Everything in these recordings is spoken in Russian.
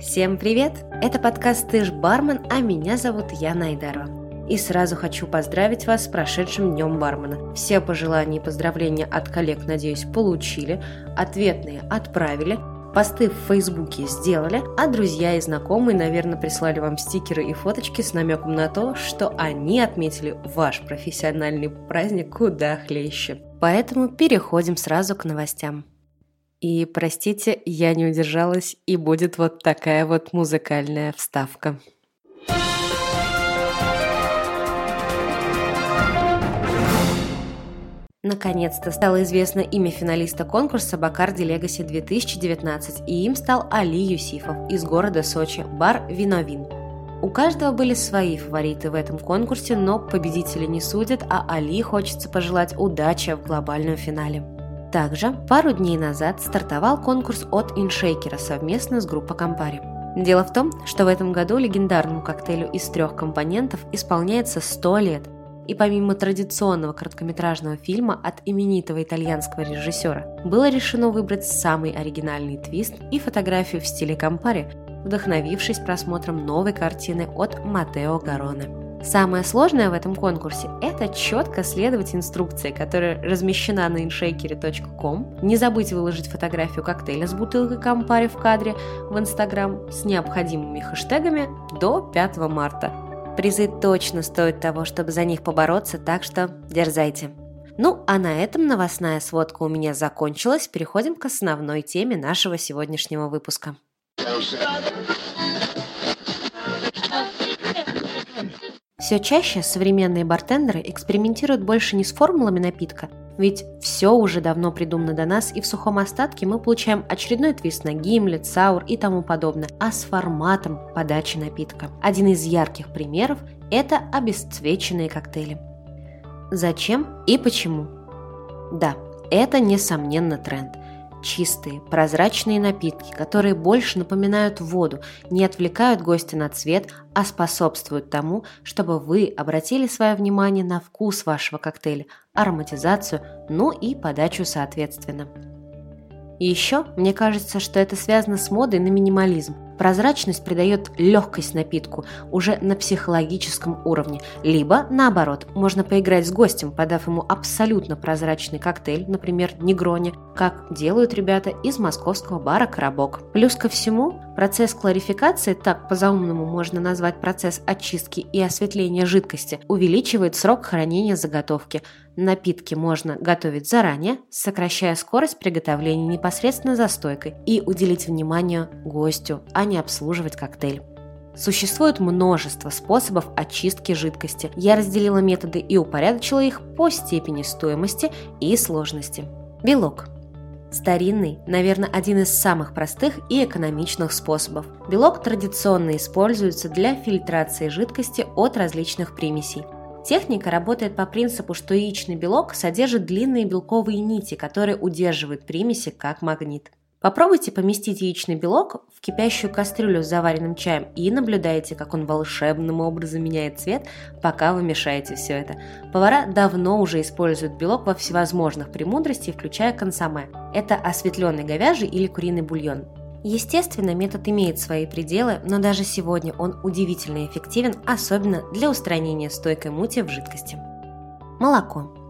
Всем привет! Это подкаст «Ты ж бармен», а меня зовут Яна Айдарова. И сразу хочу поздравить вас с прошедшим Днем бармена. Все пожелания и поздравления от коллег, надеюсь, получили, ответные отправили, посты в Фейсбуке сделали, а друзья и знакомые, наверное, прислали вам стикеры и фоточки с намеком на то, что они отметили ваш профессиональный праздник куда хлеще. Поэтому переходим сразу к новостям. И простите, я не удержалась, и будет вот такая вот музыкальная вставка. Наконец-то стало известно имя финалиста конкурса «Бакарди Легаси 2019», и им стал Али Юсифов из города Сочи, бар «Виновин». У каждого были свои фавориты в этом конкурсе, но победители не судят, а Али хочется пожелать удачи в глобальном финале. Также пару дней назад стартовал конкурс от Иншейкера совместно с группой Кампари. Дело в том, что в этом году легендарному коктейлю из трех компонентов исполняется 100 лет, и помимо традиционного короткометражного фильма от именитого итальянского режиссера, было решено выбрать самый оригинальный твист и фотографию в стиле Кампари, вдохновившись просмотром новой картины от Матео Гароне. Самое сложное в этом конкурсе – это четко следовать инструкции, которая размещена на inshakery.com. Не забыть выложить фотографию коктейля с бутылкой Кампари в кадре в Инстаграм с необходимыми хэштегами до 5 марта. Призы точно стоят того, чтобы за них побороться, так что дерзайте. Ну, а на этом новостная сводка у меня закончилась. Переходим к основной теме нашего сегодняшнего выпуска. Все чаще современные бартендеры экспериментируют больше не с формулами напитка, ведь все уже давно придумано до нас, и в сухом остатке мы получаем очередной твист на гимлет, саур и тому подобное, а с форматом подачи напитка. Один из ярких примеров – это обесцвеченные коктейли. Зачем и почему? Да, это несомненно тренд. Чистые, прозрачные напитки, которые больше напоминают воду, не отвлекают гостя на цвет, а способствуют тому, чтобы вы обратили свое внимание на вкус вашего коктейля, ароматизацию, ну и подачу соответственно. И еще мне кажется, что это связано с модой на минимализм. Прозрачность придает легкость напитку уже на психологическом уровне. Либо, наоборот, можно поиграть с гостем, подав ему абсолютно прозрачный коктейль, например, негрони, как делают ребята из московского бара «Коробок». Плюс ко всему, процесс кларификации, так по-заумному можно назвать процесс очистки и осветления жидкости, увеличивает срок хранения заготовки. Напитки можно готовить заранее, сокращая скорость приготовления непосредственно за стойкой и уделить внимание гостю, а а не обслуживать коктейль. Существует множество способов очистки жидкости. Я разделила методы и упорядочила их по степени стоимости и сложности. Белок. Старинный, наверное, один из самых простых и экономичных способов. Белок традиционно используется для фильтрации жидкости от различных примесей. Техника работает по принципу, что яичный белок содержит длинные белковые нити, которые удерживают примеси как магнит. Попробуйте поместить яичный белок в кипящую кастрюлю с заваренным чаем и наблюдайте, как он волшебным образом меняет цвет, пока вы мешаете все это. Повара давно уже используют белок во всевозможных премудростях, включая консоме. Это осветленный говяжий или куриный бульон. Естественно, метод имеет свои пределы, но даже сегодня он удивительно эффективен, особенно для устранения стойкой мути в жидкости. Молоко.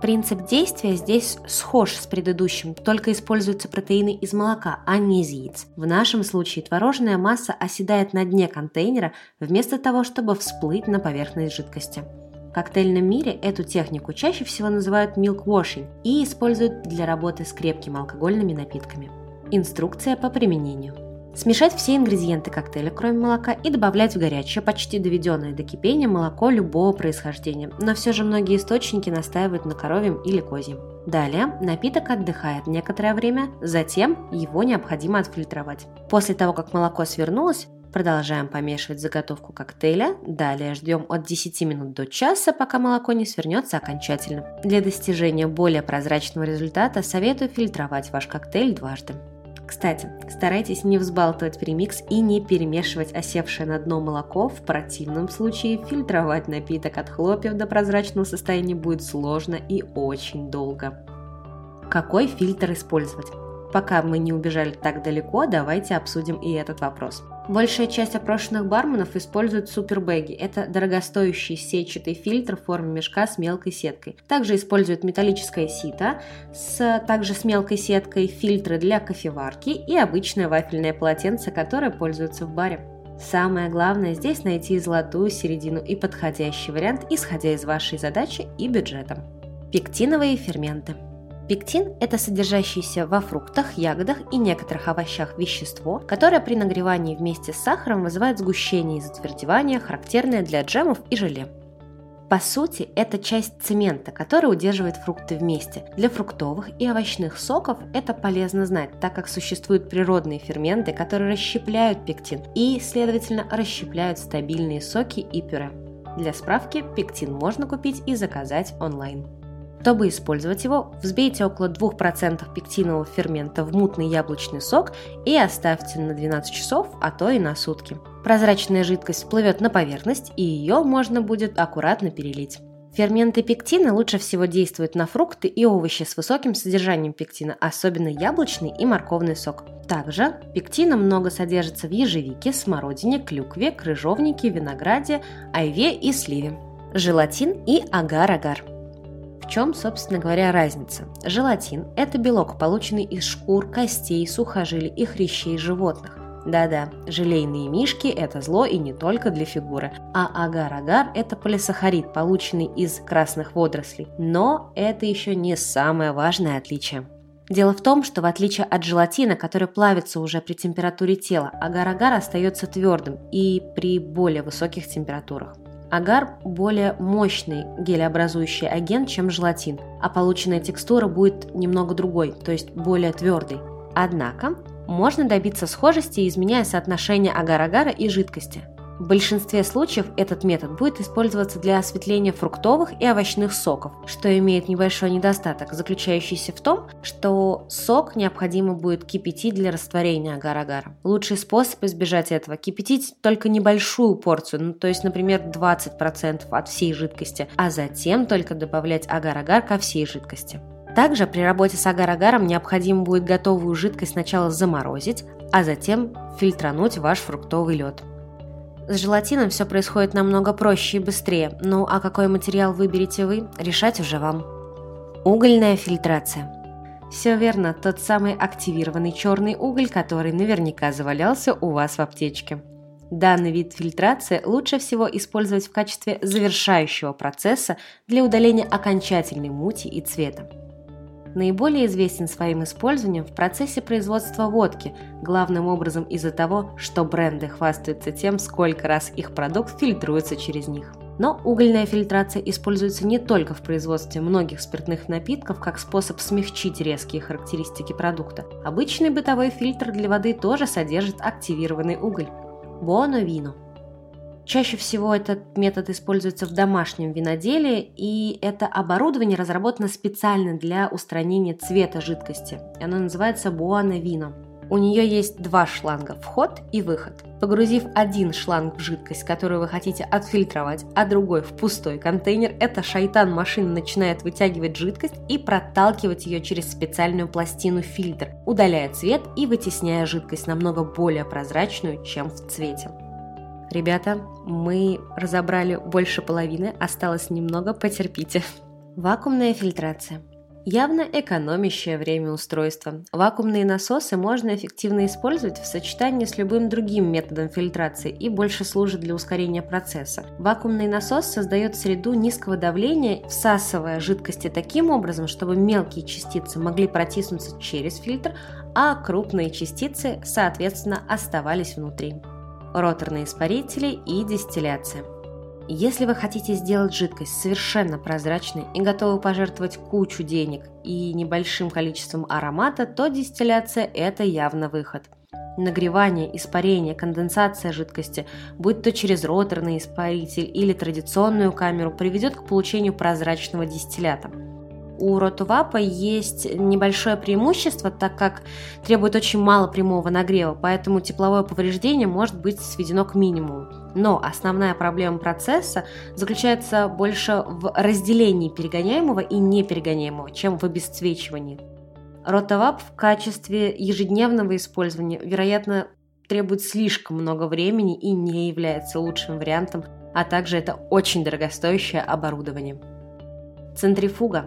Принцип действия здесь схож с предыдущим, только используются протеины из молока, а не из яиц. В нашем случае творожная масса оседает на дне контейнера вместо того, чтобы всплыть на поверхность жидкости. В коктейльном мире эту технику чаще всего называют milk washing и используют для работы с крепкими алкогольными напитками. Инструкция по применению. Смешать все ингредиенты коктейля, кроме молока, и добавлять в горячее, почти доведенное до кипения молоко любого происхождения, но все же многие источники настаивают на коровьем или козьем. Далее напиток отдыхает некоторое время, затем его необходимо отфильтровать. После того, как молоко свернулось, Продолжаем помешивать заготовку коктейля. Далее ждем от 10 минут до часа, пока молоко не свернется окончательно. Для достижения более прозрачного результата советую фильтровать ваш коктейль дважды. Кстати, старайтесь не взбалтывать премикс и не перемешивать осевшее на дно молоко, в противном случае фильтровать напиток от хлопьев до прозрачного состояния будет сложно и очень долго. Какой фильтр использовать? Пока мы не убежали так далеко, давайте обсудим и этот вопрос. Большая часть опрошенных барменов используют супербэги. Это дорогостоящий сетчатый фильтр в форме мешка с мелкой сеткой. Также используют металлическое сито, с, также с мелкой сеткой, фильтры для кофеварки и обычное вафельное полотенце, которое пользуются в баре. Самое главное здесь найти золотую середину и подходящий вариант, исходя из вашей задачи и бюджета. Пектиновые ферменты – Пектин – это содержащееся во фруктах, ягодах и некоторых овощах вещество, которое при нагревании вместе с сахаром вызывает сгущение и затвердевание, характерное для джемов и желе. По сути, это часть цемента, который удерживает фрукты вместе. Для фруктовых и овощных соков это полезно знать, так как существуют природные ферменты, которые расщепляют пектин и, следовательно, расщепляют стабильные соки и пюре. Для справки, пектин можно купить и заказать онлайн. Чтобы использовать его, взбейте около 2% пектинового фермента в мутный яблочный сок и оставьте на 12 часов, а то и на сутки. Прозрачная жидкость всплывет на поверхность, и ее можно будет аккуратно перелить. Ферменты пектина лучше всего действуют на фрукты и овощи с высоким содержанием пектина, особенно яблочный и морковный сок. Также пектина много содержится в ежевике, смородине, клюкве, крыжовнике, винограде, айве и сливе. Желатин и агар-агар – в чем, собственно говоря, разница? Желатин – это белок, полученный из шкур, костей, сухожилий и хрящей животных. Да-да, желейные мишки – это зло и не только для фигуры. А агар-агар – это полисахарид, полученный из красных водорослей. Но это еще не самое важное отличие. Дело в том, что в отличие от желатина, который плавится уже при температуре тела, агар-агар остается твердым и при более высоких температурах. Агар – более мощный гелеобразующий агент, чем желатин, а полученная текстура будет немного другой, то есть более твердой. Однако, можно добиться схожести, изменяя соотношение агар-агара и жидкости – в большинстве случаев этот метод будет использоваться для осветления фруктовых и овощных соков, что имеет небольшой недостаток, заключающийся в том, что сок необходимо будет кипятить для растворения агар-агара. Лучший способ избежать этого – кипятить только небольшую порцию, ну, то есть, например, 20% от всей жидкости, а затем только добавлять агар-агар ко всей жидкости. Также при работе с агар-агаром необходимо будет готовую жидкость сначала заморозить, а затем фильтрануть ваш фруктовый лед. С желатином все происходит намного проще и быстрее, ну а какой материал выберете вы, решать уже вам. Угольная фильтрация. Все верно, тот самый активированный черный уголь, который наверняка завалялся у вас в аптечке. Данный вид фильтрации лучше всего использовать в качестве завершающего процесса для удаления окончательной мути и цвета наиболее известен своим использованием в процессе производства водки, главным образом из-за того, что бренды хвастаются тем, сколько раз их продукт фильтруется через них. Но угольная фильтрация используется не только в производстве многих спиртных напитков как способ смягчить резкие характеристики продукта. Обычный бытовой фильтр для воды тоже содержит активированный уголь. Буоно вино – Чаще всего этот метод используется в домашнем виноделии, и это оборудование разработано специально для устранения цвета жидкости. Оно называется Буана Вино. У нее есть два шланга – вход и выход. Погрузив один шланг в жидкость, которую вы хотите отфильтровать, а другой в пустой контейнер, эта шайтан машина начинает вытягивать жидкость и проталкивать ее через специальную пластину фильтр, удаляя цвет и вытесняя жидкость намного более прозрачную, чем в цвете. Ребята, мы разобрали больше половины, осталось немного, потерпите. Вакуумная фильтрация. Явно экономящее время устройства. Вакуумные насосы можно эффективно использовать в сочетании с любым другим методом фильтрации и больше служит для ускорения процесса. Вакуумный насос создает среду низкого давления, всасывая жидкости таким образом, чтобы мелкие частицы могли протиснуться через фильтр, а крупные частицы, соответственно, оставались внутри роторные испарители и дистилляция. Если вы хотите сделать жидкость совершенно прозрачной и готовы пожертвовать кучу денег и небольшим количеством аромата, то дистилляция – это явно выход. Нагревание, испарение, конденсация жидкости, будь то через роторный испаритель или традиционную камеру, приведет к получению прозрачного дистиллята – у Ротувапа есть небольшое преимущество, так как требует очень мало прямого нагрева, поэтому тепловое повреждение может быть сведено к минимуму. Но основная проблема процесса заключается больше в разделении перегоняемого и неперегоняемого, чем в обесцвечивании. Ротовап в качестве ежедневного использования, вероятно, требует слишком много времени и не является лучшим вариантом, а также это очень дорогостоящее оборудование. Центрифуга.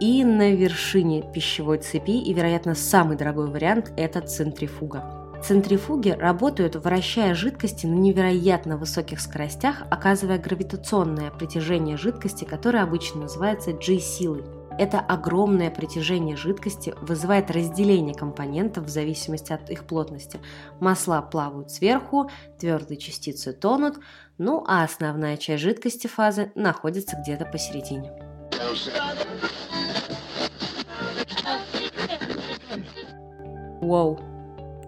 И на вершине пищевой цепи, и, вероятно, самый дорогой вариант – это центрифуга. Центрифуги работают, вращая жидкости на невероятно высоких скоростях, оказывая гравитационное притяжение жидкости, которое обычно называется G-силой. Это огромное притяжение жидкости вызывает разделение компонентов в зависимости от их плотности. Масла плавают сверху, твердые частицы тонут, ну а основная часть жидкости фазы находится где-то посередине. Воу,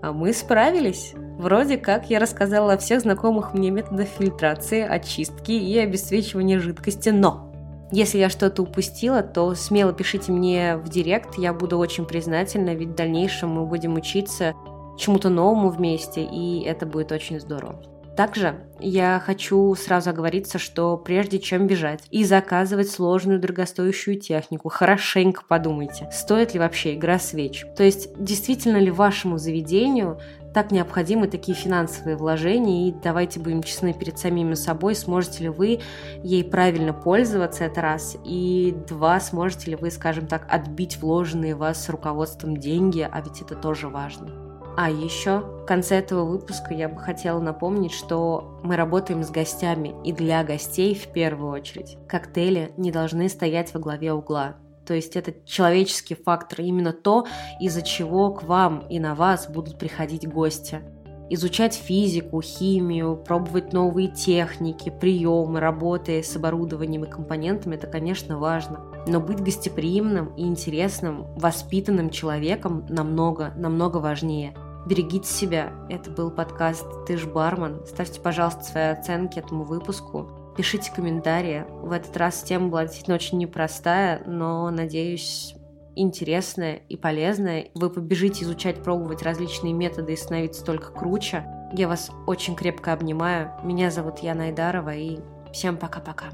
а мы справились! Вроде как я рассказала о всех знакомых мне методах фильтрации, очистки и обесцвечивания жидкости, но если я что-то упустила, то смело пишите мне в директ, я буду очень признательна, ведь в дальнейшем мы будем учиться чему-то новому вместе, и это будет очень здорово. Также я хочу сразу оговориться, что прежде чем бежать и заказывать сложную дорогостоящую технику, хорошенько подумайте, стоит ли вообще игра свеч. То есть, действительно ли вашему заведению так необходимы такие финансовые вложения, и давайте будем честны перед самими собой, сможете ли вы ей правильно пользоваться, это раз, и два, сможете ли вы, скажем так, отбить вложенные вас руководством деньги, а ведь это тоже важно. А еще в конце этого выпуска я бы хотела напомнить, что мы работаем с гостями и для гостей в первую очередь. Коктейли не должны стоять во главе угла. То есть это человеческий фактор, именно то, из-за чего к вам и на вас будут приходить гости. Изучать физику, химию, пробовать новые техники, приемы, работы с оборудованием и компонентами – это, конечно, важно. Но быть гостеприимным и интересным, воспитанным человеком намного, намного важнее – Берегите себя. Это был подкаст «Ты ж бармен». Ставьте, пожалуйста, свои оценки этому выпуску. Пишите комментарии. В этот раз тема была действительно очень непростая, но, надеюсь, интересная и полезная. Вы побежите изучать, пробовать различные методы и становиться только круче. Я вас очень крепко обнимаю. Меня зовут Яна Айдарова, и всем пока-пока.